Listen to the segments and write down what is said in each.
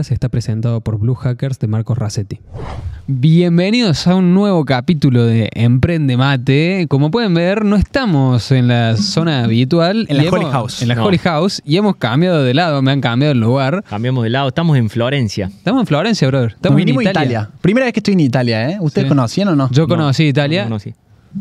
Podcast está presentado por Blue Hackers de Marcos Rassetti. Bienvenidos a un nuevo capítulo de Emprende Mate. Como pueden ver, no estamos en la zona habitual. En la y Holy hemos- House. En la No. Holy House. Y hemos cambiado de lado, me han cambiado el lugar. Cambiamos de lado, estamos en Florencia. Estamos en Florencia, brother. Estamos en vinimos a Italia. Italia. Primera vez que estoy en Italia, ¿eh? ¿Ustedes Sí. conocían o no? Yo conocí Italia. No, no, sí.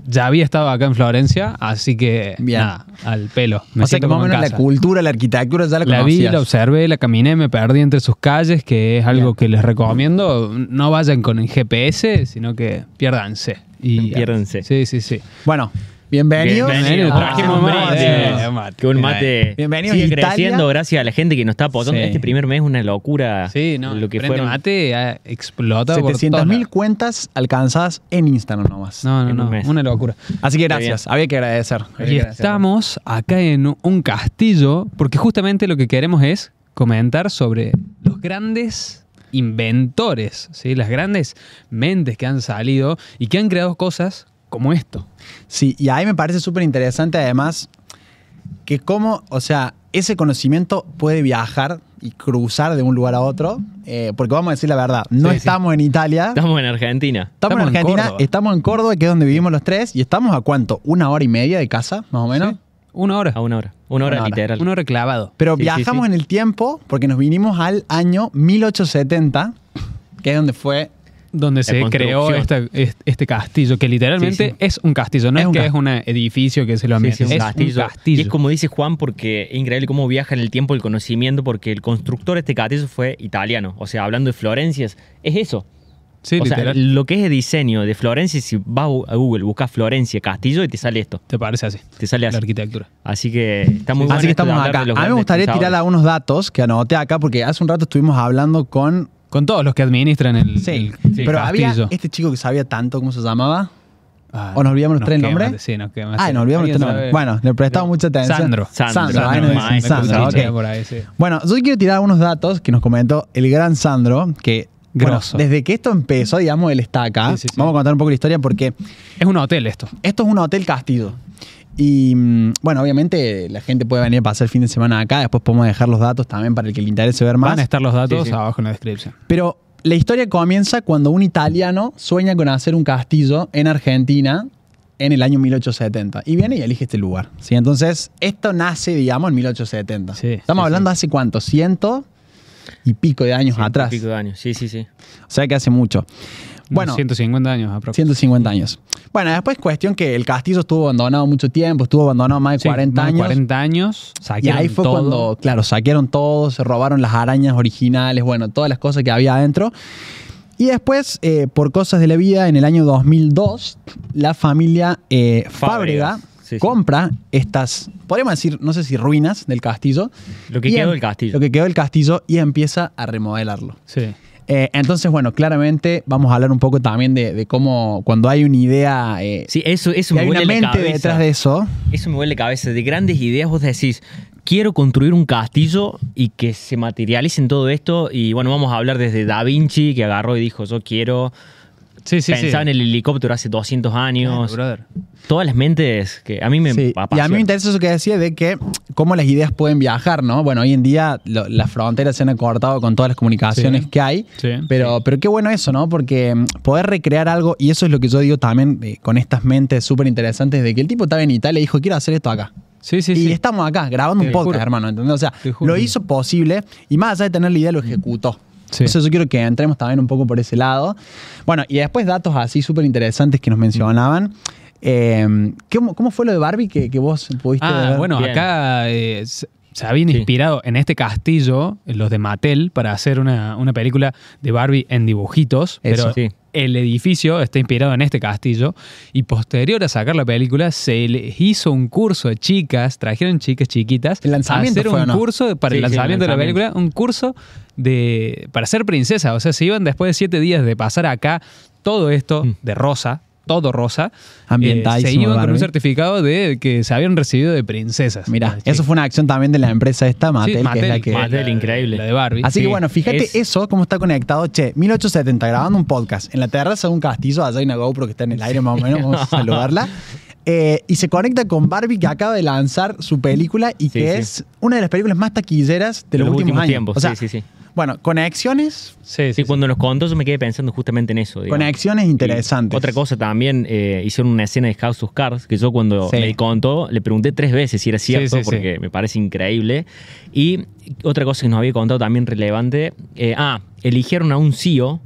Ya había estado acá en Florencia, así que Bien. nada, al pelo. Me o sea que más o menos la cultura, la arquitectura ya la La vi, conocías. la observé, la caminé, me perdí entre sus calles, que es algo Bien. que les recomiendo. No vayan con el GPS, sino que piérdanse. Y, Piérdanse. Sí, sí, sí. Bueno, bienvenidos. Bienvenido, trajimos Ah, mate. mate. Que un mate Bienvenidos sigue Italia. creciendo gracias a la gente que nos está apoyando. Sí. Este primer mes es una locura. Sí, no, Lo que fueron. mate ha explotado por 700 todos mil lados. cuentas alcanzadas en Instagram nomás. No, no, en un no, mes. una locura. Así que gracias. Había que agradecer. Había Y que agradecer. estamos acá en un castillo, porque justamente lo que queremos es comentar sobre los grandes inventores, ¿sí? las grandes mentes que han salido y que han creado cosas como esto. Sí, y ahí me parece súper interesante además que cómo, o sea, ese conocimiento puede viajar y cruzar de un lugar a otro. eh, porque vamos a decir la verdad, no Sí, sí. estamos en Italia. Estamos en Argentina. Estamos, Estamos en en Argentina, Córdoba. estamos en Córdoba, que es donde vivimos los tres, y estamos a cuánto? ¿Una hora y media de casa, más o menos? ¿Sí? Una hora. A una hora. Una hora Una hora. literal. Una hora clavado. Pero Sí, sí, viajamos sí. en el tiempo porque nos vinimos al año 1870, que es donde fue. Donde se creó esta- est- este castillo, que literalmente Sí, sí. es un castillo, no Es que ca- es un edificio que se lo ambienta, sí, un es castillo. un castillo. Y es como dice Juan, porque es increíble cómo viaja en el tiempo el conocimiento, porque el constructor de este castillo fue italiano. O sea, hablando de Florencia, es es eso. Sí, o sea, lo que es el diseño de Florencia, si vas a Google, buscas Florencia, castillo y te sale esto. ¿Te parece así? Te sale La así. arquitectura. Así que está muy bueno. Así que estamos acá. A mí me gustaría tirar algunos datos que anoté acá, porque hace un rato estuvimos hablando con. Con todos los que administran el, Sí, el- el pero había este chico que sabía tanto, ¿cómo se llamaba? Ah, ¿O nos olvidamos los tres nombres? Sí, nos quema. Ah, sí. nos olvidamos los ¿Alguien tres nombres. Bueno, le prestamos mucha atención. Sandro. Sandro, Sandro, Sandro, por ahí, sí. Bueno, yo quiero tirar unos datos que nos comentó el gran Sandro, que bueno, Grosso. desde que esto empezó, digamos, él está acá. Sí, sí, sí. Vamos a contar un poco la historia porque Es un hotel esto. esto es un hotel castillo. Y mm, bueno, obviamente la gente puede venir a pasar el fin de semana acá, después podemos dejar los datos también para el que le interese ver más. Van a estar los datos Sí, sí. abajo en la descripción. Pero la historia comienza cuando un italiano sueña con hacer un castillo en Argentina en el año 1870 y viene y elige este lugar. ¿sí? Entonces, esto nace, digamos, en 1870. Sí, Estamos hablando hace cuánto, ciento y pico de años Ciento y atrás. pico de años. Sí, sí, sí. O sea que hace mucho. Bueno, Unos 150 años aproximadamente. 150 años. Bueno, después cuestión que el castillo estuvo abandonado mucho tiempo, estuvo abandonado más de Sí, 40 más de años. 40 años. Y ahí fue todo. cuando, claro, saquearon todo, se robaron las arañas originales, bueno, todas las cosas que había adentro. Y después, eh, por cosas de la vida, en el año 2002, la familia eh, Fábrega Fábregas, sí, sí. compra estas, podríamos decir, no sé si ruinas del castillo. Lo que quedó em- del castillo. Lo que quedó del castillo y empieza a remodelarlo. Sí. Eh, entonces, bueno, claramente vamos a hablar un poco también de, de cómo cuando hay una idea, eh, Sí, eso, eso me hay una huele la mente cabeza. detrás de eso. Eso me huele la cabeza. De grandes ideas vos decís, quiero construir un castillo y que se materialice en todo esto. Y bueno, vamos a hablar desde Da Vinci, que agarró y dijo, yo quiero... Sí, sí, sí. Pensaba en el helicóptero hace 200 años. Claro. Todas las mentes que a mí me Sí, Y a mí me interesa eso que decía de que cómo las ideas pueden viajar, ¿no? Bueno, hoy en día lo- las fronteras se han acortado con todas las comunicaciones Sí. que hay. Sí. Pero, pero qué bueno eso, ¿no? Porque mm, poder recrear algo, y eso es lo que yo digo también eh, con estas mentes súper interesantes, de que el tipo estaba en Italia y dijo, quiero hacer esto acá. Sí, sí, y sí. estamos acá grabando Te un podcast, juro. hermano, ¿entendés? O sea, lo hizo posible y más allá de tener la idea, lo ejecutó. Sí. Entonces yo quiero que entremos también un poco por ese lado. Bueno, y después datos así súper interesantes que nos mencionaban. Eh, ¿cómo, cómo fue lo de Barbie que, que vos pudiste Ah, ver? bueno, Bien. acá eh, se, habían Sí. inspirado en este castillo, los de Mattel, para hacer una, una película de Barbie en dibujitos. Eso. Pero Sí. el edificio está inspirado en este castillo. Y posterior a sacar la película, se les hizo un curso de chicas, trajeron chicas chiquitas. ¿El lanzamiento a hacer fue un no? curso para Sí, el sí, el lanzamiento de la película, un curso de para ser princesa. O sea, se iban después de siete días de pasar acá todo esto Mm. de rosa. Todo rosa. Eh, se iban con un certificado de que se habían recibido de princesas. Mira, eso fue una acción también de la empresa esta, Mattel, Sí, que es la Mattel, que... Mattel, la- increíble. La de Barbie. Así que bueno, fíjate es- eso, cómo está conectado. Che, 1870, grabando un podcast en la terraza de un castillo, allá hay una GoPro que está en el aire más o menos, vamos a saludarla. Eh, y se conecta con Barbie, que acaba de lanzar su película y Sí, que sí. es una de las películas más taquilleras de los, últimos, años. tiempos. O sea, sí, sí, sí. Bueno, conexiones, Sí, sí, Sí, sí. cuando nos contó yo me quedé pensando justamente en eso. digamos. conexiones Y interesantes. Otra cosa también, eh, hicieron una escena de House of Cards que yo cuando Sí. me contó le pregunté tres veces si era cierto sí, sí. porque me parece increíble. Y otra cosa que nos había contado también relevante, eh, ah, eligieron a un CEO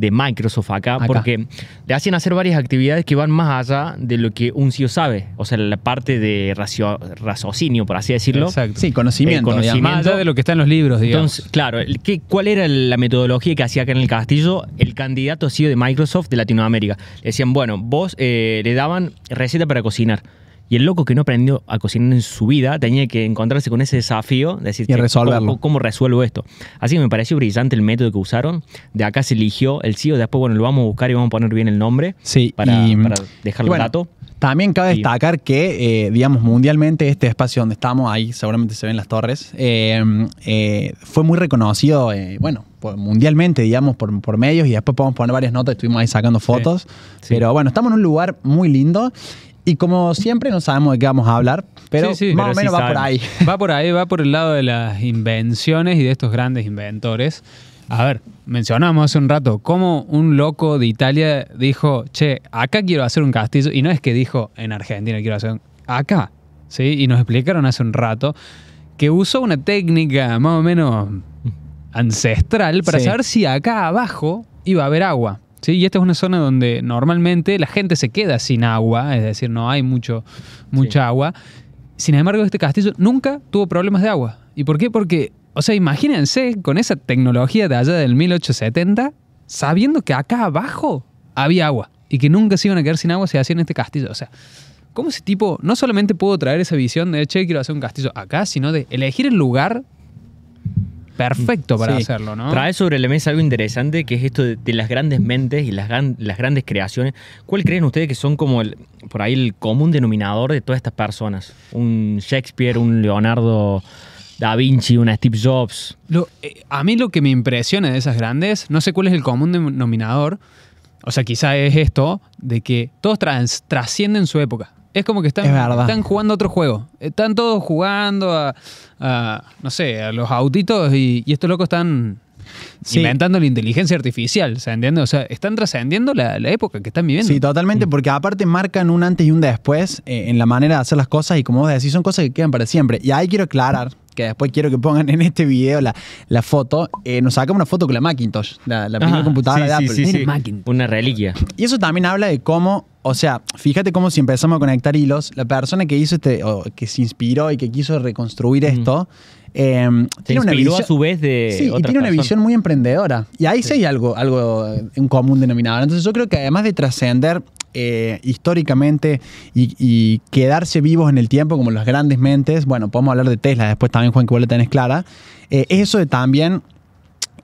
de Microsoft acá, Acá. porque le hacen hacer varias actividades que van más allá de lo que un CEO sabe, o sea, la parte de racio- raciocinio, por así decirlo. Exacto. Sí, conocimiento. Eh, conocimiento. Más allá de lo que está en los libros, digamos. Entonces, claro, ¿qué- ¿cuál era la metodología que hacía acá en el castillo el candidato CEO de Microsoft de Latinoamérica? Le decían, bueno, vos eh, le daban receta para cocinar. Y el loco que no aprendió a cocinar en su vida tenía que encontrarse con ese desafío de decir, Y "Che, resolverlo. ¿cómo, cómo resuelvo esto? Así que me pareció brillante el método que usaron. De acá se eligió el CEO, después, bueno, lo vamos a buscar y vamos a poner bien el nombre Sí, para, y- para dejar y el bueno, dato. También cabe destacar que, eh, digamos, mundialmente este espacio donde estamos, ahí seguramente se ven las torres, eh, eh, fue muy reconocido, bueno, mundialmente, digamos, por, por medios y después podemos poner varias notas, estuvimos ahí sacando fotos. Sí. Pero bueno, estamos en un lugar muy lindo y como siempre no sabemos de qué vamos a hablar, pero Sí, sí, más pero o menos sí va por ahí. Va por ahí, va por el lado de las invenciones y de estos grandes inventores. A ver, mencionamos hace un rato cómo un loco de Italia dijo, che, acá quiero hacer un castillo. Y no es que dijo, en Argentina quiero hacer un... Acá, ¿sí? Y nos explicaron hace un rato que usó una técnica más o menos ancestral para saber si acá abajo iba a haber agua. ¿Sí? Y esta es una zona donde normalmente la gente se queda sin agua, es decir, no hay mucho, mucha agua. Sin embargo, este castillo nunca tuvo problemas de agua. ¿Y por qué? Porque, o sea, imagínense con esa tecnología de allá del 1870, sabiendo que acá abajo había agua y que nunca se iban a quedar sin agua si hacían este castillo. O sea, ¿cómo ese tipo no solamente pudo traer esa visión de, che, quiero hacer un castillo acá, sino de elegir el lugar perfecto para Sí. hacerlo, ¿no? Trae sobre la mesa algo interesante que es esto de, de las grandes mentes y las, gran- las grandes creaciones. ¿Cuál creen ustedes que son como el, por ahí el común denominador de todas estas personas? Un Shakespeare, un Leonardo da Vinci, una Steve Jobs. Lo- eh, a mí lo que me impresiona de esas grandes, no sé cuál es el común denominador, o sea, quizá es esto, de que todos trans- trascienden su época. Es como que están, Es están jugando otro juego. Están todos jugando a, a, no sé, a los autitos y, y estos locos están Sí. inventando la inteligencia artificial, ¿se entiende? O sea, están trascendiendo la, la época que están viviendo. Sí, totalmente, porque aparte marcan un antes y un después eh, en la manera de hacer las cosas y como vos decís, son cosas que quedan para siempre. Y ahí quiero aclarar, que después quiero que pongan en este video la, la foto, eh, nos sacamos una foto con la Macintosh, la, la primera Ajá, computadora sí, de Apple. sí, sí. Macintosh. Una reliquia. Y eso también habla de cómo, o sea, fíjate cómo si empezamos a conectar hilos, la persona que hizo este, o que se inspiró y que quiso reconstruir esto, eh, Se tiene una visión. a su vez de Sí, y tiene una personas. visión muy emprendedora. Y ahí sí, hay algo, algo, eh, un común denominador. Entonces yo creo que además de trascender eh, históricamente y, y quedarse vivos en el tiempo como las grandes mentes, bueno, podemos hablar de Tesla después también, Juan, que vos lo tenés clara, eh, es eso de también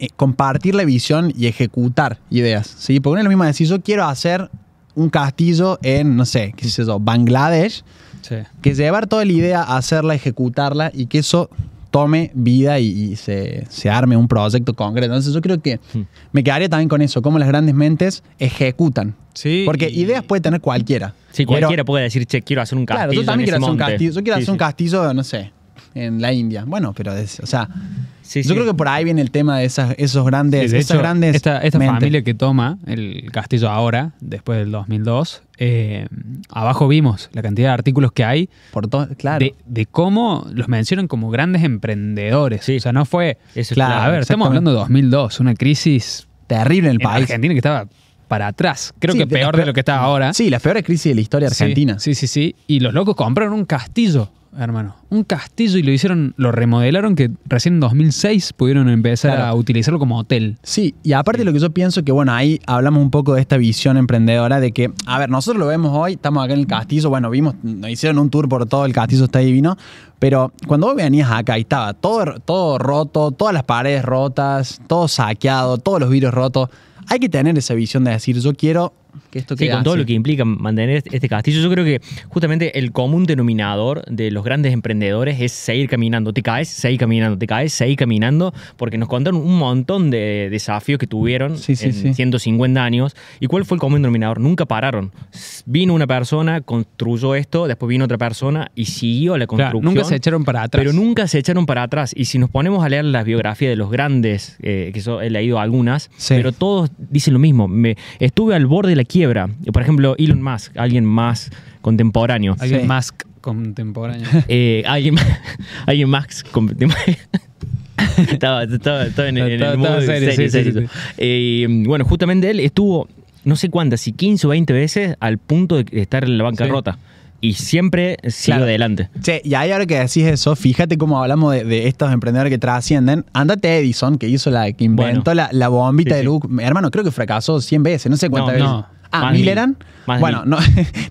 eh, compartir la visión y ejecutar ideas, ¿sí? Porque no es lo mismo decir, yo quiero hacer un castillo en, no sé, qué sé yo, Bangladesh, Sí. que llevar toda la idea, hacerla, ejecutarla y que eso tome vida y, y se, se arme un proyecto concreto. Entonces yo creo que Hmm. me quedaría también con eso, cómo las grandes mentes ejecutan. Sí, Porque y- ideas puede tener cualquiera. Sí, Pero- cualquiera puede decir, che, quiero hacer un castillo. Claro, yo también en quiero ese hacer un monte". castillo. Yo quiero Sí, hacer un castillo, no sé, en la India. Bueno, pero, es- o sea, Sí, yo sí. creo que por ahí viene el tema de esas, esos Sí, grandes, de esas hecho, grandes esta, familia que toma el castillo ahora, después del 2002, eh, abajo vimos la cantidad de artículos que hay Por todo, claro. de, de cómo los mencionan como grandes emprendedores. Sí. O sea, no fue... Eso Claro, a ver, estamos hablando de 2002, una crisis Terrible en el en país. Argentina que estaba para atrás. Creo Sí, que de peor de lo que está ahora. Sí, la peor crisis de la historia argentina. Sí, sí, sí. Y los locos compraron un castillo, hermano. Un castillo y lo hicieron, lo remodelaron que recién en 2006 pudieron empezar Claro. a utilizarlo como hotel. Sí, y aparte lo que yo pienso que, bueno, ahí hablamos un poco de esta visión emprendedora de que, a ver, nosotros lo vemos hoy, estamos acá en el castillo, bueno, vimos, nos hicieron un tour por todo el castillo, está divino, pero cuando vos venías acá y estaba todo, todo roto, todas las paredes rotas, todo saqueado, todos los vidrios rotos, hay que tener esa visión de decir, yo quiero que esto Sí, con todo lo que implica mantener este- este castillo, yo creo que justamente el común denominador de los grandes emprendedores es seguir caminando. Te caes, seguir caminando, te caes, seguir caminando, porque nos contaron un montón de desafíos que tuvieron Sí, sí, en sí. 150 años. ¿Y cuál fue el común denominador? Nunca pararon. Vino una persona, construyó esto, después vino otra persona y siguió la Claro, construcción. nunca se echaron para atrás. Pero nunca se echaron para atrás. Y si nos ponemos a leer las biografías de los grandes, eh, que yo he leído algunas, pero todos dicen lo mismo. Me, estuve al borde de la quiebra. Por ejemplo, Elon Musk, alguien más contemporáneo. Alguien Sí. más contemporáneo. Eh, alguien, más- alguien más contemporáneo. estaba, estaba- estaba en, el- en Estaba- el estaba mood serio, serio, sí, sí, serio. sí. Eh, bueno, justamente él estuvo, no sé cuántas, si 15 o 20 veces al punto de estar en la bancarrota. Y siempre siguió Claro. adelante. Che, y ahí ahora que decís eso, fíjate cómo hablamos de, de estos emprendedores que trascienden. Andate Edison, que hizo la, que inventó Bueno. la, la bombita Sí, de sí. luz. Hermano, creo que fracasó 100 veces, no sé cuántas No, veces. no. Ah, Más ¿mil mil. eran? Más bueno, no,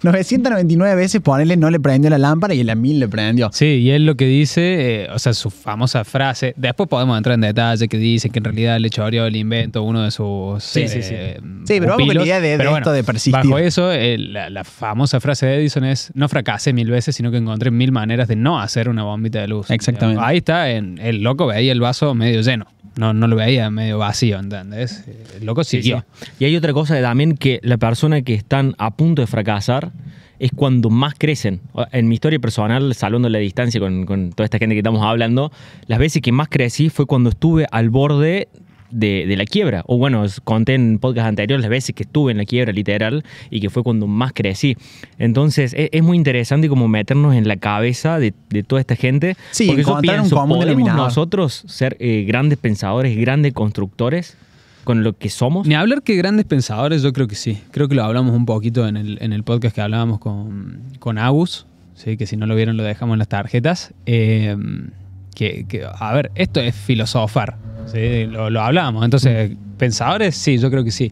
999 veces ponerle no le prendió la lámpara y en la 1000 le prendió. Sí, y él lo que dice, eh, o sea, su famosa frase, después podemos entrar en detalle que dice que en realidad le choreó el invento uno de sus... Sí, sí, eh, Sí, pero vamos con la idea de- de Pero esto de persistir. Bajo eso, eh, la, la famosa frase de Edison es, no fracasé mil veces, sino que encontré mil maneras de no hacer una bombita de luz. Exactamente. Ahí está, en, el loco veía el vaso medio lleno, no, no lo veía medio vacío, ¿entendés? El loco Sí, siguió. sí. Y hay otra cosa también que la persona que están a punto de fracasar es cuando más crecen. En mi historia personal, salvando la distancia con, con toda esta gente que estamos hablando, las veces que más crecí fue cuando estuve al borde de, de la quiebra. O bueno, os conté en podcast anteriores las veces que estuve en la quiebra literal y que fue cuando más crecí. Entonces es, es muy interesante como meternos en la cabeza de, de toda esta gente. Sí, porque yo un pienso, común ¿podemos nosotros ser eh, grandes pensadores, grandes constructores con lo que somos? Ni hablar que grandes pensadores, yo creo que sí. Creo que lo hablamos un poquito en el, en el podcast que hablábamos con, con Agus, ¿sí? que si no lo vieron lo dejamos en las tarjetas. Eh, que, que, a ver, esto es filosofar, ¿sí? lo, lo hablábamos. Entonces, pensadores, sí, yo creo que sí.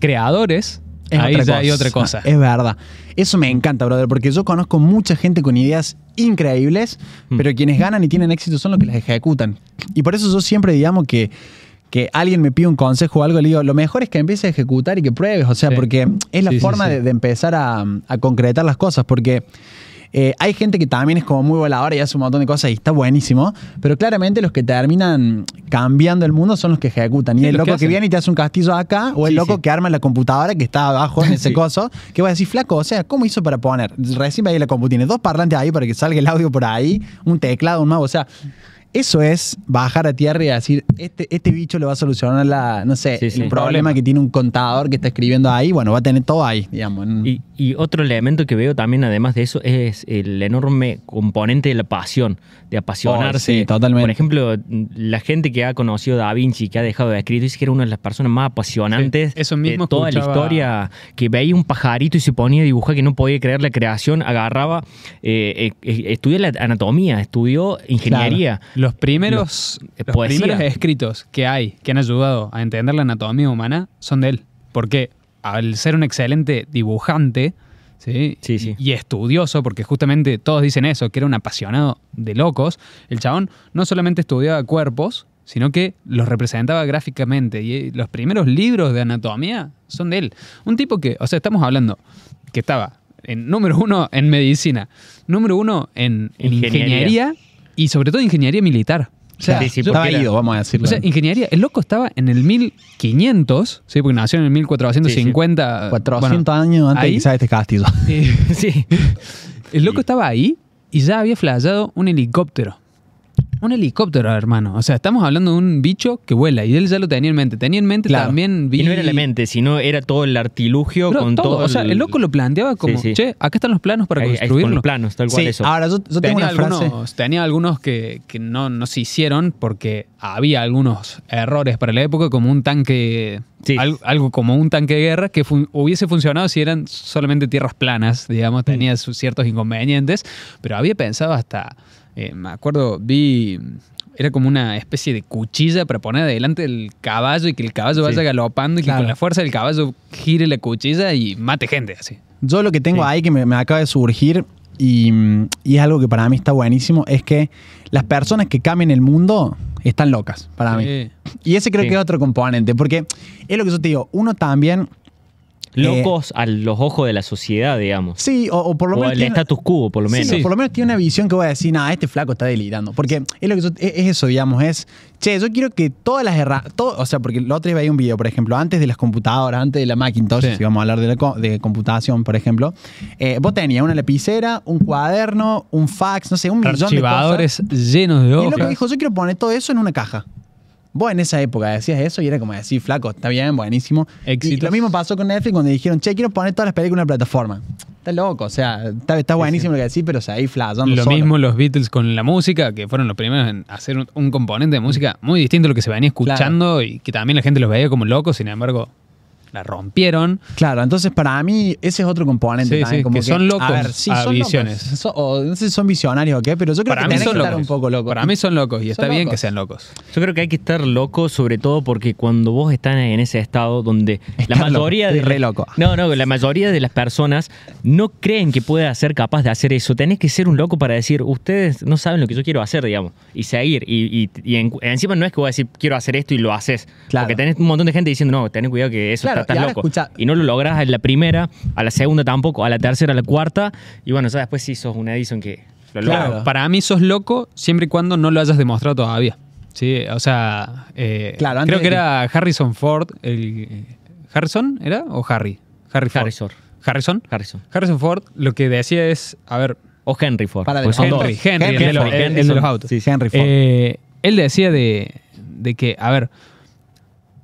Creadores, Es ahí otra ya cosa. hay otra cosa. Es verdad. Eso me encanta, brother, porque yo conozco mucha gente con ideas increíbles, Mm. pero quienes ganan y tienen éxito son los que las ejecutan. Y por eso yo siempre digamos que, que alguien me pide un consejo o algo, le digo, lo mejor es que empieces a ejecutar y que pruebes, o sea, Sí. porque es la Sí, forma sí. De, de empezar a, a concretar las cosas, porque... eh, hay gente que también es como muy voladora y hace un montón de cosas y está buenísimo, pero claramente los que terminan cambiando el mundo son los que ejecutan. Y Sí, el loco que viene y te hace un castillo acá, o el Sí, loco sí. que arma la computadora que está abajo en ese coso, que va a decir, flaco, o sea, ¿cómo hizo para poner? Recién veía la compu, tiene dos parlantes ahí para que salga el audio por ahí, un teclado, un mouse, o sea, eso es bajar a tierra y decir, este, este bicho le va a solucionar la, no sé, Sí, sí. el problema que tiene un contador que está escribiendo ahí, bueno, va a tener todo ahí, digamos. Y, y otro elemento que veo también, además de eso, es el enorme componente de la pasión, de apasionarse. Oh, sí, totalmente. Por ejemplo, la gente que ha conocido a Da Vinci, que ha dejado de escribir, dice que era una de las personas más apasionantes Sí, eso mismo de toda la historia, que veía un pajarito y se ponía a dibujar, que no podía creer la creación, agarraba, eh, eh, estudió la anatomía, estudió ingeniería. Los primeros, Los- los poesía. primeros escritos que hay que han ayudado a entender la anatomía humana son de él. Porque al ser un excelente dibujante ¿sí? Sí, sí. y estudioso, porque justamente todos dicen eso, que era un apasionado de locos, el chabón no solamente estudiaba cuerpos, sino que los representaba gráficamente. Y los primeros libros de anatomía son de él. Un tipo que, o sea, estamos hablando que estaba en número uno en medicina, número uno en, en Ingeniería. ingeniería y sobre todo ingeniería militar. O sea, Sí, sí, estaba ido, vamos a decirlo. o sea, ingeniería, el loco estaba en el 1500, ¿sí? porque nació en el 1450. 400 bueno, años antes de que este castillo. eh, sí. el loco estaba ahí y ya había flayado un helicóptero. Un helicóptero, hermano. O sea, estamos hablando de un bicho que vuela y él ya lo tenía en mente. Tenía en mente Claro. también. Y no era la mente, sino era todo el artilugio Pero con todo, todo. O sea, el loco lo planteaba como, Sí, sí. che, acá están los planos para Ahí- ahí con construirlo. los planos, tal cual Sí, eso. ahora yo, yo tengo tenía una frase. algunos, tenía algunos que, que no, no se hicieron porque había algunos errores para la época, como un tanque, Sí. al- algo como un tanque de guerra que fun- hubiese funcionado si eran solamente tierras planas, digamos, Mm. tenía sus ciertos inconvenientes, pero había pensado hasta, eh, me acuerdo, vi, era como una especie de cuchilla para poner adelante el caballo y que el caballo vaya Sí. galopando y que con la fuerza del caballo gire la cuchilla y mate gente así. Yo lo que tengo Sí. ahí que me, me acaba de surgir y, y es algo que para mí está buenísimo, es que las personas que cambian el mundo están locas, para mí. Y ese creo que es otro componente, porque es lo que yo te digo, uno también locos a los ojos de la sociedad, digamos. Sí, o, o por lo O menos. el tiene- status quo, por lo menos. Sí, por lo menos tiene una visión que voy a decir, nada, este flaco está delirando. Porque es, lo que yo- es, es eso, digamos, es, che, yo quiero que todas las herramientas, o sea, porque el otro día veía un video, por ejemplo, antes de las computadoras, antes de la Macintosh, Sí. si vamos a hablar de, la co- de computación, por ejemplo, eh, vos tenías una lapicera, un cuaderno, un fax, no sé, un millón de Archivadores cosas. llenos de Y es hojas. lo que dijo, yo quiero poner todo eso en una caja. Vos en esa época decías eso y era como decir, flaco, está bien, buenísimo. Y Éxitos. lo mismo pasó con Netflix cuando dijeron, che, quiero poner todas las películas en una plataforma. Está loco, o sea, está, está buenísimo lo que decís, pero o sea, ahí flashando Lo solo. mismo los Beatles con la música, que fueron los primeros en hacer un, un componente de música muy distinto a lo que se venía escuchando y que también la gente los veía como locos, sin embargo, la rompieron. Claro, entonces para mí ese es otro componente Sí, también. sí, como que son locos a ver, sí, a son visiones. locos. So- o no sé si son visionarios o qué, pero yo creo Para que mí tenés son que estar locos. un poco loco. Para mí son locos y está Son bien locos. que sean locos. Yo creo que hay que estar loco, sobre todo porque cuando vos estás en ese estado donde la loco, mayoría estoy de re loco. no, no, la mayoría de las personas no creen que pueda ser capaz de hacer eso. Tenés que ser un loco para decir, ustedes no saben lo que yo quiero hacer, digamos, y seguir. Y, y- y en- encima no es que voy a decir quiero hacer esto y lo haces, Claro. porque tenés un montón de gente diciendo no, tenés cuidado que eso Claro, estás loco escucha- y no lo logras en la primera, a la segunda tampoco, a la tercera, a la cuarta y bueno, ya después sí sos un Edison que lo logra. Claro. Para mí sos loco siempre y cuando no lo hayas demostrado todavía. Sí, o sea, eh, Claro, creo que que- era Harrison Ford, el ¿Harrison era o Harry? Harry Ford. Harrison. Harrison. Harrison. Harrison Ford lo que decía es, a ver, O Henry Ford. Para son Henry. Henry, el, Henry de los, Ford. el- el de los autos. sí, sí. Henry Ford. Eh, él decía de, de que, a ver,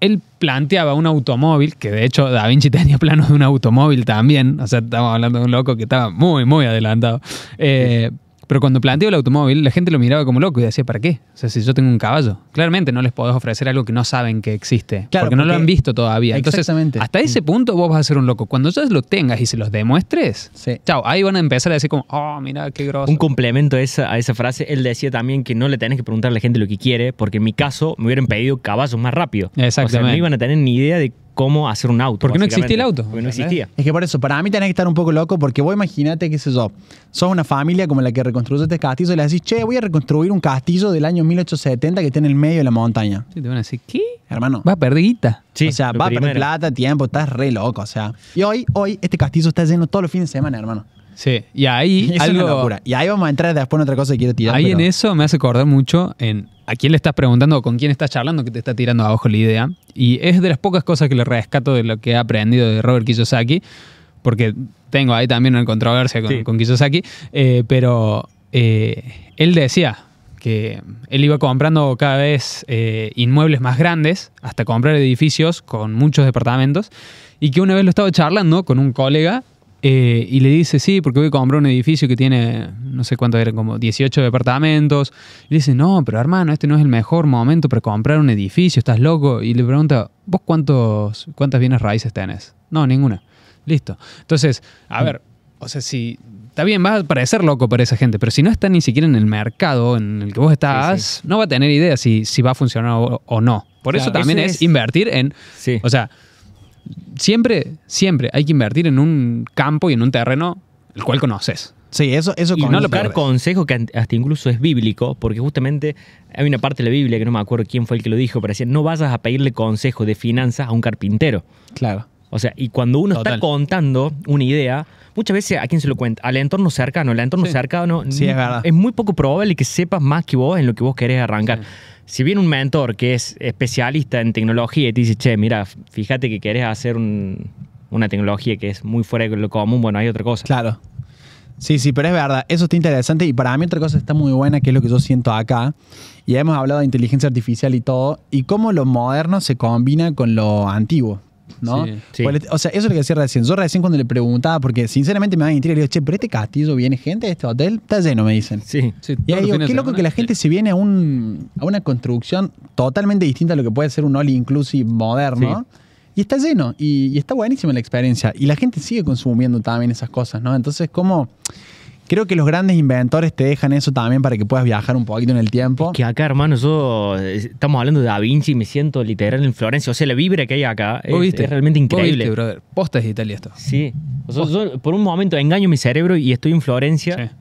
él planteaba un automóvil, que de hecho Da Vinci tenía planos de un automóvil también, o sea, estamos hablando de un loco que estaba muy, muy adelantado. Eh, pero cuando planteó el automóvil, la gente lo miraba como loco y decía, ¿para qué? O sea, si yo tengo un caballo. Claramente no les podés ofrecer algo que no saben que existe, Claro, porque no lo han visto todavía. Entonces, Exactamente. hasta ese punto vos vas a ser un loco. Cuando ya lo tengas y se los demuestres, Sí. chao, ahí van a empezar a decir como, oh, mira, qué grosso. Un complemento a esa, a esa frase, él decía también que no le tenés que preguntar a la gente lo que quiere, porque en mi caso me hubieran pedido caballos más rápido. O sea, Exactamente. no iban a tener ni idea de cómo hacer un auto. Porque no existía el auto, Porque no existía. Es que por eso, para mí tenés que estar un poco loco porque vos imaginate, qué sé yo, sos una familia como la que reconstruyó este castillo y le decís, che, voy a reconstruir un castillo del año 1870 que está en el medio de la montaña. Sí, te van a decir, ¿qué? Hermano. Va a perder guita. Sí, o sea, va a perder primero. plata, tiempo, estás re loco, o sea. Y hoy, hoy, este castillo está lleno todos los fines de semana, hermano. Sí, y ahí Y algo, una locura. Y ahí vamos a entrar después en otra cosa que quiero tirar. ahí pero- en eso me hace acordar mucho en a quién le estás preguntando o con quién estás charlando que te está tirando abajo la idea. Y es de las pocas cosas que le rescato de lo que he aprendido de Robert Kiyosaki, porque tengo ahí también una controversia con, Sí. con Kiyosaki, eh, pero eh, él decía que él iba comprando cada vez eh, inmuebles más grandes hasta comprar edificios con muchos departamentos y que una vez lo estaba charlando con un colega eh, y le dice, sí, porque voy a comprar un edificio que tiene, no sé cuánto eran, como 18 departamentos. Y le dice, no, pero hermano, este no es el mejor momento para comprar un edificio, estás loco. Y le pregunta, ¿vos cuántos, cuántas bienes raíces tenés? No, ninguna. Listo. Entonces, a ver, o sea, si... Está bien, va a parecer loco para esa gente, pero si no está ni siquiera en el mercado en el que vos estás, no va a tener idea si, si va a funcionar o, o no. Por eso también es, es- invertir en... Sí. O sea, siempre, siempre hay que invertir en un campo y en un terreno el cual conoces. Sí, eso, eso Y no buscar consejo que hasta incluso es bíblico, porque justamente hay una parte de la Biblia que no me acuerdo quién fue el que lo dijo, pero decía, no vayas a pedirle consejo de finanzas a un carpintero. Claro. O sea, y cuando uno Total. está contando una idea, muchas veces a quién se lo cuenta, al entorno cercano, el entorno Sí. cercano Sí, es verdad. muy poco probable que sepas más que vos en lo que vos querés arrancar. Sí. Si viene un mentor que es especialista en tecnología y te dice, che, mira, fíjate que querés hacer un- una tecnología que es muy fuera de lo común, bueno, hay otra cosa. Claro. Sí, sí, pero es verdad, eso está interesante y para mí otra cosa está muy buena, que es lo que yo siento acá, y hemos hablado de inteligencia artificial y todo, y cómo lo moderno se combina con lo antiguo, ¿no? Sí, sí. Porque, O sea, eso es lo que decía recién. Yo recién cuando le preguntaba, porque sinceramente me da intriga, le digo, che, pero este castillo viene gente de este hotel, está lleno, me dicen. Sí. Sí, Y ahí digo, qué loco semana. que la gente se viene a, un, a una construcción totalmente distinta a lo que puede ser un all inclusive moderno. Y está lleno. Y, y está buenísima la experiencia. Y la gente sigue consumiendo también esas cosas, ¿no? Entonces, como. Creo que los grandes inventores te dejan eso también para que puedas viajar un poquito en el tiempo. Que acá, hermano, yo eh, estamos hablando de Da Vinci y me siento literal en Florencia. O sea, la vibra que hay acá es, ¿Vos viste? es realmente increíble. viste, brother. Posta es de Italia esto. Sí. O sea, yo por un momento engaño mi cerebro y estoy en Florencia. Sí.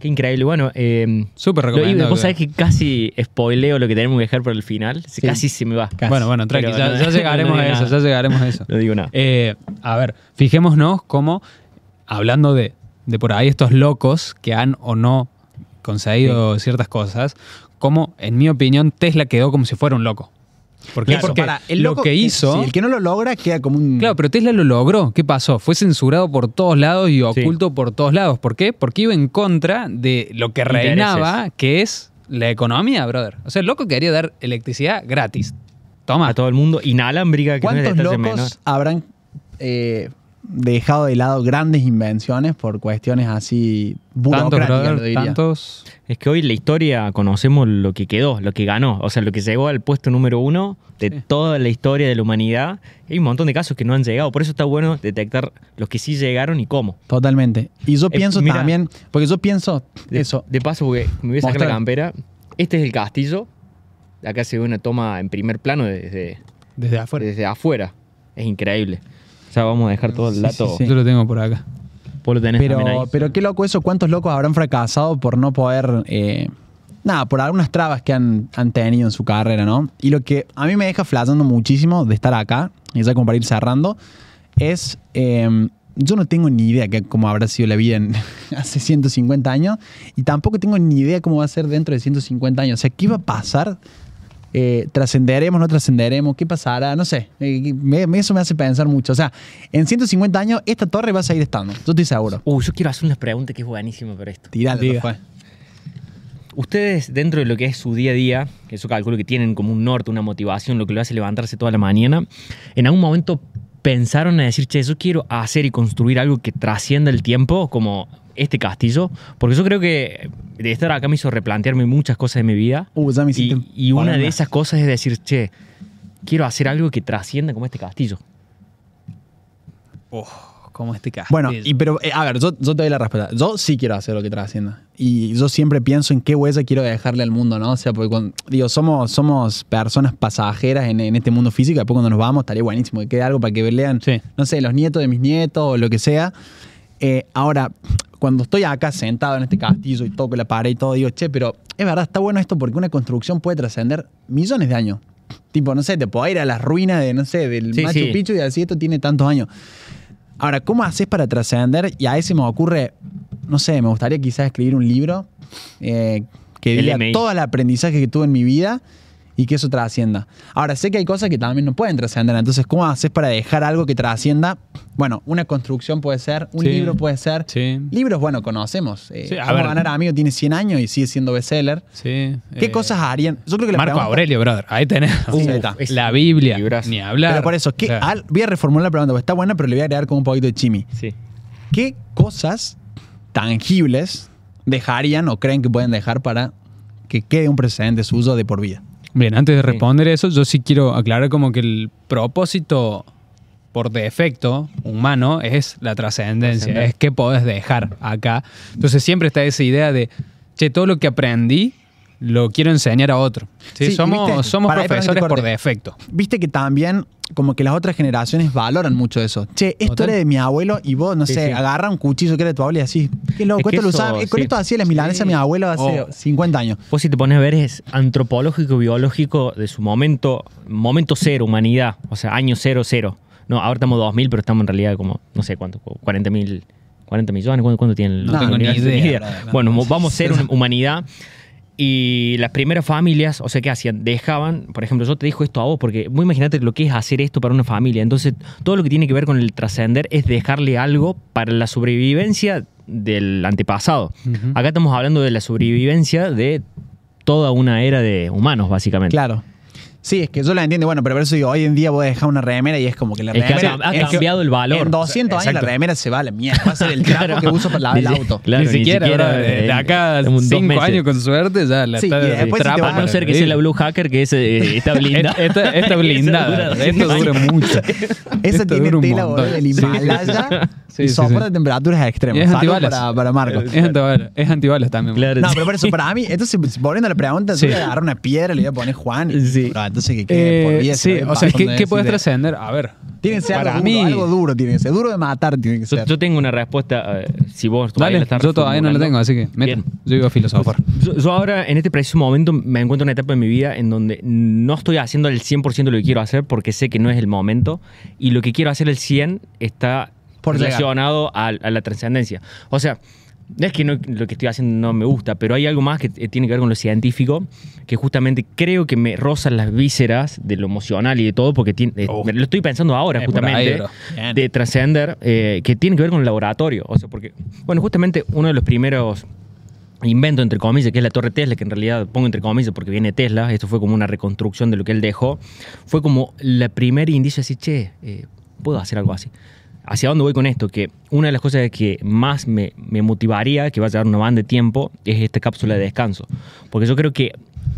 Qué increíble. Bueno, eh, Súper recomendable. vos sabés que casi spoileo lo que tenemos que dejar para el final. Sí. Casi se me va. Casi. Bueno, bueno, tranqui, Pero ya, no- ya llegaremos no a eso, nada. ya llegaremos a eso. No digo nada. Eh, a ver, fijémonos cómo, hablando de, de por ahí estos locos que han o no conseguido ciertas cosas, como en mi opinión Tesla quedó como si fuera un loco. ¿Por qué? Claro, Porque para, el lo que hizo... sí, el que no lo logra queda como un. Claro, pero Tesla lo logró. ¿Qué pasó? Fue censurado por todos lados y oculto por todos lados. ¿Por qué? Porque iba en contra de lo que reinaba, que es la economía, brother. O sea, el loco quería dar electricidad gratis. Toma. A todo el mundo. Inalámbrica, que ¿Cuántos locos habrán eh, dejado de lado grandes invenciones por cuestiones así Tantos, burocráticas, brother, lo diría? tantos. Es que hoy en la historia conocemos lo que quedó, lo que ganó, o sea, lo que llegó al puesto número uno de Sí. toda la historia de la humanidad. Hay un montón de casos que no han llegado, por eso está bueno detectar los que sí llegaron y cómo. Totalmente. Y yo Eh, pienso mira. porque porque yo pienso De, eso. De paso, porque me voy a sacar Mostrar. la campera. Este es el castillo. Acá se ve una toma en primer plano desde, Desde afuera. desde afuera. Es increíble. O sea, vamos a dejar todo el dato. sí, sí. Yo lo tengo por acá. Vos lo tenés Pero, ahí. pero qué loco eso, cuántos locos habrán fracasado por no poder, eh, nada, por algunas trabas que han, han tenido en su carrera, ¿no? Y lo que a mí me deja flasheando muchísimo de estar acá, y ya como para ir cerrando, es, eh, yo no tengo ni idea que cómo habrá sido la vida en, hace 150 años, y tampoco tengo ni idea cómo va a ser dentro de 150 años. O sea, ¿qué va a pasar? Eh, ¿Trascenderemos, no trascenderemos? ¿Qué pasará? No sé. Eh, me- me- eso me hace pensar mucho. O sea, en 150 años esta torre va a seguir estando. Yo estoy seguro. Uh, yo quiero hacer una pregunta que es buenísima para esto. Tiralo, Diga. Ustedes, dentro de lo que es su día a día, que yo calculo que tienen como un norte, una motivación, lo que lo hace levantarse toda la mañana, ¿en algún momento pensaron en decir, che, yo quiero hacer y construir algo que trascienda el tiempo, como este castillo? Porque yo creo que de estar acá me hizo replantearme muchas cosas de mi vida. Uh, ya me hiciste Y, y una de esas cosas es decir, che, quiero hacer algo que trascienda como este castillo. como este castillo. Bueno, y, pero eh, a ver, yo, yo te doy la respuesta. Yo sí quiero hacer lo que trascienda. Y yo siempre pienso en qué huella quiero dejarle al mundo, ¿no? O sea, porque cuando- digo, somos, somos personas pasajeras en, en este mundo físico. Después cuando nos vamos estaría buenísimo que quede algo para que lean, Sí. no sé, los nietos de mis nietos o lo que sea. Eh, ahora, cuando estoy acá sentado en este castillo y toco la pared y todo, digo, che, pero es verdad, está bueno esto porque una construcción puede trascender millones de años. Tipo, no sé, te puedo ir a las ruinas de, no sé, del Sí, Machu sí. Picchu y decir esto tiene tantos años. Ahora, ¿cómo haces para trascender? Y a ese me ocurre, no sé, me gustaría quizás escribir un libro eh, que diga todo el aprendizaje que tuve en mi vida y que eso trascienda. Ahora, sé que hay cosas que también no pueden trascender. Entonces, ¿cómo haces para dejar algo que trascienda? Bueno, una construcción puede ser, un Sí. libro puede ser. Sí. Libros, bueno, conocemos. Eh, Sí, a ver. ganar amigo tiene 100 años y sigue siendo bestseller. Sí. ¿Qué eh, cosas harían? Yo creo que Marco pregunta- Aurelio, brother. Ahí tenés. Sí, Uf, ahí está. es la Biblia. librazo. Ni hablar. Pero por eso, ¿qué- al- voy a reformular la pregunta, porque está buena, pero le voy a agregar como un poquito de chimi. Sí. ¿Qué cosas tangibles dejarían o creen que pueden dejar para que quede un precedente suyo de por vida? Bien, antes de responder eso, yo sí quiero aclarar como que el propósito por defecto humano es la trascendencia, es qué podés dejar acá. Entonces siempre está esa idea de, che, todo lo que aprendí lo quiero enseñar a otro. ¿Sí? Sí, somos ¿viste? somos profesores por defecto. Viste que también como que las otras generaciones valoran mucho eso. Che, esto era de mi abuelo y vos, no Sí, sé, sí. agarra un cuchillo que era de tu abuelo y así, qué loco, Es que esto lo eso, usaba, eh, con esto hacía las milanesas mi abuelo hace Oh. 50 años. Vos si te pones a ver es antropológico, biológico de su momento, momento cero, humanidad, o sea, año cero, cero. No, ahora estamos 2000, pero estamos en realidad como, no sé cuánto, 40 mil, 40 millones, ¿cuánto, cuánto tiene el No No, tengo ni ni idea. Bueno, mo- vamos a ser una humanidad. Y las primeras familias, o sea, ¿qué hacían? Dejaban, por ejemplo, yo te digo esto a vos, porque vos imagínate lo que es hacer esto para una familia. Entonces, todo lo que tiene que ver con el trascender es dejarle algo para la sobrevivencia del antepasado. Acá estamos hablando de la sobrevivencia de toda una era de humanos, básicamente. Claro. Sí, es que yo la entiendo, bueno, pero por eso digo, hoy en día voy a dejar una remera y es como que la Es que ha remera... ha es que cambiado el valor. En 200 años la remera se va a la mierda. Va a ser el trapo que uso para lavar el Ni auto. Claro, ni, siquiera, brother, de, de eh, acá en cinco meses. años con suerte ya la Sí, está después trapa, A no ser que sea la Blue Hacker, que ese, eh, está blindada. Esta, esta blindada. Esto dura mucho. Esa Esto tiene dura un tela, montón. boludo, del. Himalaya Sí, y soporta sí. temperaturas Y extremas. es antibalas. para, para Marco. Es antibalas, es antibalas también. Claro. No, pero por eso, para mí, entonces, volviendo a la pregunta, Sí. yo voy a agarrar una piedra, le voy a poner Juan. y- Sí. Entonces que quede por Eh, vida. sí, se lo o sea, paso ¿qué, qué puedes trascender? A ver, Tiene que ser Para algo, duro, mí- algo duro, tiene que ser. Duro de matar, tiene que Yo, ser. yo tengo una respuesta. eh, si vos Dale, la yo todavía no la tengo, así que meta. Yo a filosofar. Yo, yo ahora, en este preciso momento, me encuentro en una etapa de mi vida en donde no estoy haciendo el 100% de lo que quiero hacer porque sé que no es el momento y lo que quiero hacer el 100 está Por relacionado a, a la trascendencia. O sea, no es que no- lo que estoy haciendo no me gusta, pero hay algo más que eh, tiene que ver con lo científico, que justamente creo que me rozan las vísceras de lo emocional y de todo, porque tiene, eh, Oh. lo estoy pensando ahora, Es ahí, justamente, de trascender, eh, que tiene que ver con el laboratorio. O sea, porque, bueno, justamente uno de los primeros invento, entre comillas, que es la torre Tesla, que en realidad pongo entre comillas porque viene Tesla, esto fue como una reconstrucción de lo que él dejó, fue como la primer indicio así, che, eh, puedo hacer algo así. ¿Hacia dónde voy con esto? Que una de las cosas que más me, me motivaría, que va a llevar una banda de tiempo, es esta cápsula de descanso. Porque yo creo que...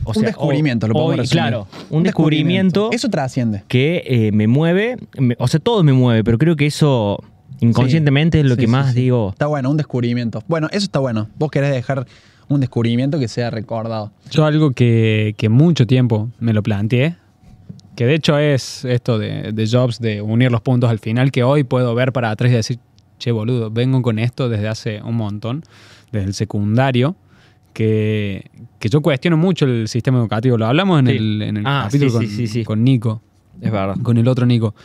O un descubrimiento, hoy- lo podemos hoy, resumir. Claro, un, descubrimiento, Eso trasciende. que eh, me mueve, me- o sea, todo me mueve, pero creo que eso inconscientemente es lo Sí, que sí, más sí. digo... Está bueno, un descubrimiento. Bueno, eso está bueno. Vos querés dejar un descubrimiento que sea recordado. Yo algo que, que mucho tiempo me lo planteé, que de hecho es esto de, de Jobs, de unir los puntos al final, que hoy puedo ver para atrás y decir, che boludo, vengo con esto desde hace un montón, desde el secundario, que, que yo cuestiono mucho el sistema educativo. Lo hablamos en Sí. el, en el Ah, capítulo sí, con, sí, Nico, Es verdad. con el otro Nico.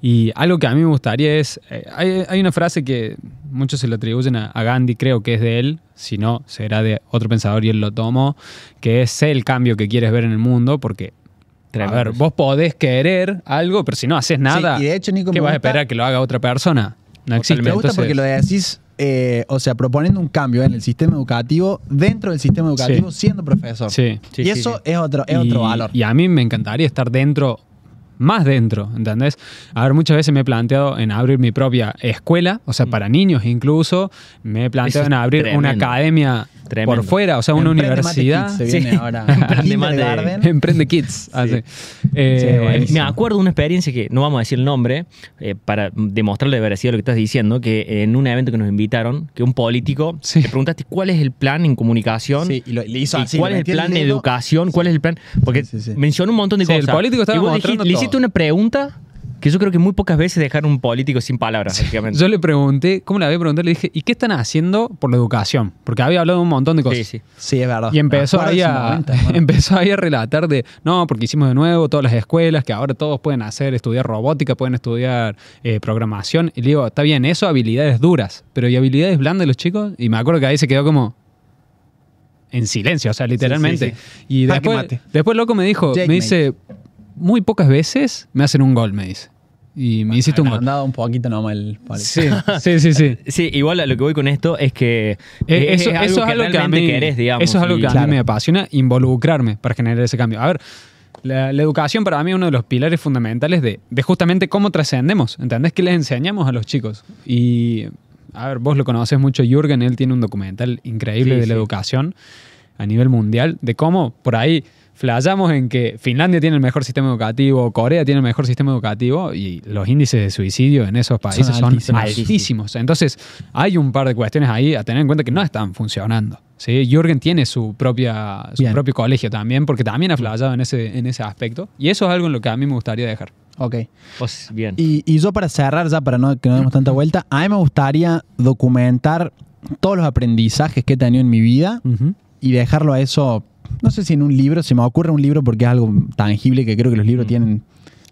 Y algo que a mí me gustaría es, eh, hay, hay una frase que muchos se le atribuyen a, a Gandhi, creo que es de él, si no, será de otro pensador y él lo tomó, que es sé el cambio que quieres ver en el mundo, porque, Tremendo. a ver, vos podés querer algo, pero si no haces nada, Sí, y de hecho, Nico, ¿qué vas a esperar que lo haga otra persona? No existe. Me gusta Entonces, porque lo decís, eh, o sea, proponiendo un cambio en el sistema educativo, dentro del sistema educativo, siendo profesor. Sí. Sí, y eso es otro, es y, otro valor. Y a mí me encantaría estar dentro, más dentro, ¿entendés? A ver, muchas veces me he planteado en abrir mi propia escuela, o sea, para niños incluso. Me he planteado Mm. Eso en abrir una academia Tremendo. por fuera, o sea, una Emprende Mate universidad. Kids se viene Sí. ahora. Emprende Mate- Kindergarten. Emprende Kids. Eh, Sí. Me acuerdo de una experiencia que no vamos a decir el nombre, eh, para demostrarle de veracidad lo que estás diciendo, que en un evento que nos invitaron, que un político, Sí. le preguntaste cuál es el plan en comunicación. Sí, y lo- le hizo y así, ¿Cuál es el plan de educación? ¿Cuál es el plan? Porque Sí, sí, sí. mencionó un montón de Sí, el cosas. político estaba y vos dijiste- le hiciste una pregunta que yo creo que muy pocas veces dejar un político sin palabras, básicamente. Yo le pregunté, ¿cómo le había preguntado? Le dije, ¿y qué están haciendo por la educación? Porque había hablado de un montón de cosas. sí, sí. Sí, es verdad. Y empezó ahí, a, momento, empezó ahí a relatar de, no, porque hicimos de nuevo todas las escuelas, que ahora todos pueden hacer, estudiar robótica, pueden estudiar eh, programación. Y le digo, está bien, eso habilidades duras, pero ¿y habilidades blandas de los chicos? Y me acuerdo que ahí se quedó como en silencio, o sea, literalmente. sí, Y Jaque después, mate. después loco me dijo, me dice, muy pocas veces me hacen un gol, me dice. Y me hiciste un Me gol. han dado un poquito nomás el. Sí, sí, sí, sí. Sí, igual a lo que voy con esto es que Eh, es, eso, algo eso que es algo que a realmente mí, querés, digamos. eso es algo y- que a Claro. mí me apasiona, involucrarme para generar ese cambio. A ver, la, la educación para mí es uno de los pilares fundamentales de, de justamente cómo trascendemos, ¿entendés? ¿Qué les enseñamos a los chicos? Y, a ver, vos lo conoces mucho, Jürgen, él tiene un documental increíble Sí, de la sí. educación a nivel mundial, de cómo por ahí flayamos en que Finlandia tiene el mejor sistema educativo, Corea tiene el mejor sistema educativo y los índices de suicidio en esos países son, altísimos. altísimos. Entonces, hay un par de cuestiones ahí a tener en cuenta que no están funcionando. ¿sí? Jürgen tiene su, propia, su Bien. propio colegio también, porque también ha flayado en ese, en ese aspecto. Y eso es algo en lo que a mí me gustaría dejar. Ok. Pues, bien. Y, y yo para cerrar, ya para no, que no demos tanta vuelta, a mí me gustaría documentar todos los aprendizajes que he tenido en mi vida y dejarlo a eso, no sé si en un libro, se me ocurre un libro porque es algo tangible que creo que los libros Mm. tienen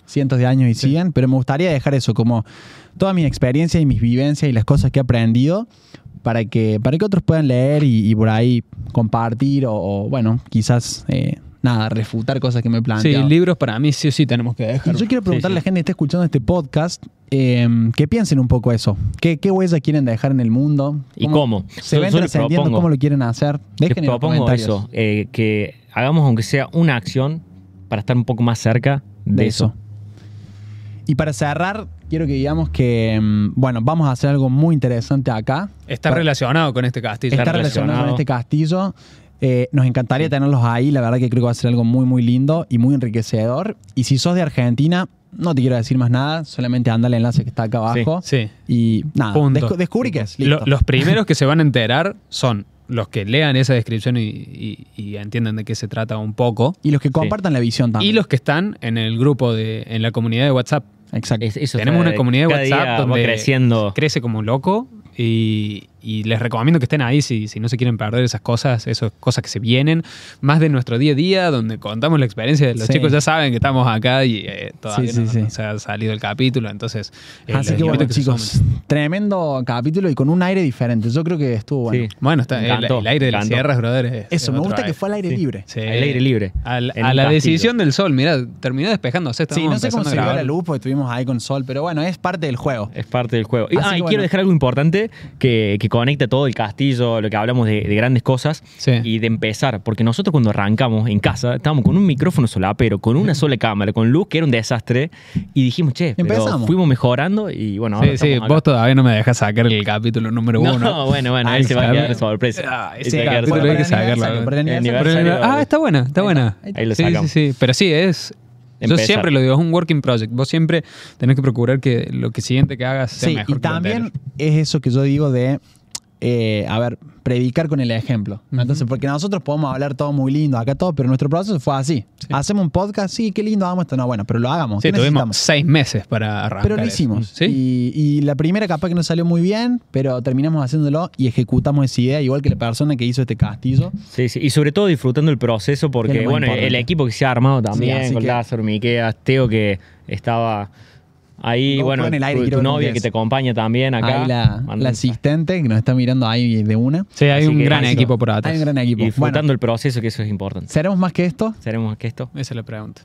cientos de años y siguen, pero me gustaría dejar eso como todas mis experiencias y mis vivencias y las cosas que he aprendido para que, para que otros puedan leer y, y por ahí compartir o, o, bueno, quizás, eh, nada, refutar cosas que me he Sí, libros para mí sí o sí tenemos que Y dejar. yo quiero preguntarle Sí, a la gente que está escuchando este podcast eh, que piensen un poco eso. ¿Qué, ¿Qué huella quieren dejar en el mundo? ¿Y cómo? ¿Se Yo- ven yo les trascendiendo? propongo- ¿Cómo lo quieren hacer? Les Dejen en los comentarios eso, eh, que hagamos aunque sea una acción para estar un poco más cerca de, de eso. eso. Y para cerrar, quiero que digamos que, mm, bueno, vamos a hacer algo muy interesante acá. Está relacionado con este castillo. Está relacionado con este castillo. Eh, nos encantaría tenerlos ahí. La verdad que creo que va a ser algo muy, muy lindo y muy enriquecedor. Y si sos de Argentina, no te quiero decir más nada. Solamente anda el enlace que está acá abajo. Sí. Y nada, Punto. descubrí que es. Lo- los primeros que se van a enterar son los que lean esa descripción y, y- y entienden de qué se trata un poco. Y los que compartan la visión también. Y los que están en el grupo de, en la comunidad de WhatsApp. Exacto. Es- eso Tenemos una comunidad de WhatsApp donde creciendo. crece como un loco y, y les recomiendo que estén ahí si, si no se quieren perder esas cosas, esas cosas que se vienen, más de nuestro día a día, donde contamos la experiencia. Los Sí. chicos ya saben que estamos acá y eh, todavía Sí, sí, no, sí. no se ha salido el capítulo, entonces... eh, Así que bueno, chicos, tremendo capítulo y con un aire diferente. Yo creo que estuvo bueno. Sí. Bueno, está, el, aire de las sierras, brother. es- Eso, es me gusta que fue al aire libre. Sí. Al aire libre. Al- a la decisión del sol, mira, terminó despejándose. Sí, no sé cómo se la luz porque estuvimos ahí con sol, pero bueno, es parte del juego. Es parte del juego. Y, ah, y bueno. quiero dejar algo importante que, que conecta todo el castillo, lo que hablamos de, de grandes cosas Sí. y de empezar. Porque nosotros cuando arrancamos en casa estábamos con un micrófono solapero, con una sola cámara, con luz, que era un desastre. Y dijimos, che, pero Empezamos. fuimos mejorando y bueno, ahora Sí, sí, acá. vos todavía no me dejas sacar el capítulo número uno. No, bueno, bueno, él se va a quedar sorpresa. Ah, ese capítulo hay que sacarlo. Pero- ah, está buena, está buena. Ahí lo sí, sí, sacamos. sí. Pero sí, es. Yo siempre lo digo, es un working project. Vos siempre tenés que procurar que lo que siguiente que hagas sea Sí, mejor y que también es eso que yo digo de, eh, a ver, predicar con el ejemplo. porque nosotros podemos hablar todo muy lindo acá todo, pero nuestro proceso fue así. Sí. Hacemos un podcast, sí, qué lindo, hagamos esto. No, bueno, pero lo hagamos. Sí, ¿qué tuvimos seis meses para arrancar. Pero lo hicimos. ¿Sí? Y, y la primera capaz que no salió muy bien, pero terminamos haciéndolo y ejecutamos esa idea, igual que la persona que hizo este castillo. Sí, sí, y sobre todo disfrutando el proceso Es porque, bueno, importante. el equipo que se ha armado también, con que- Lázaro, Miqueas, Teo que estaba ahí, bueno, en el aire, tu, novia que te acompaña también acá. Ahí la, asistente que nos está mirando ahí de una. Sí, hay Así un gran eso. equipo por atrás. Hay un gran y equipo. disfrutando Bueno, el proceso, que eso es importante. ¿seremos más que esto? ¿Seremos que esto? Esa es la pregunta.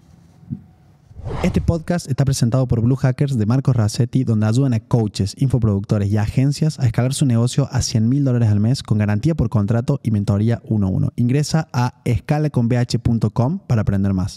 Este podcast está presentado por Blue Hackers de Marcos Racetti, donde ayudan a coaches, infoproductores y agencias a escalar su negocio a 100 mil dólares al mes con garantía por contrato y mentoría 1-1. Ingresa a escalaconbh.com para aprender más.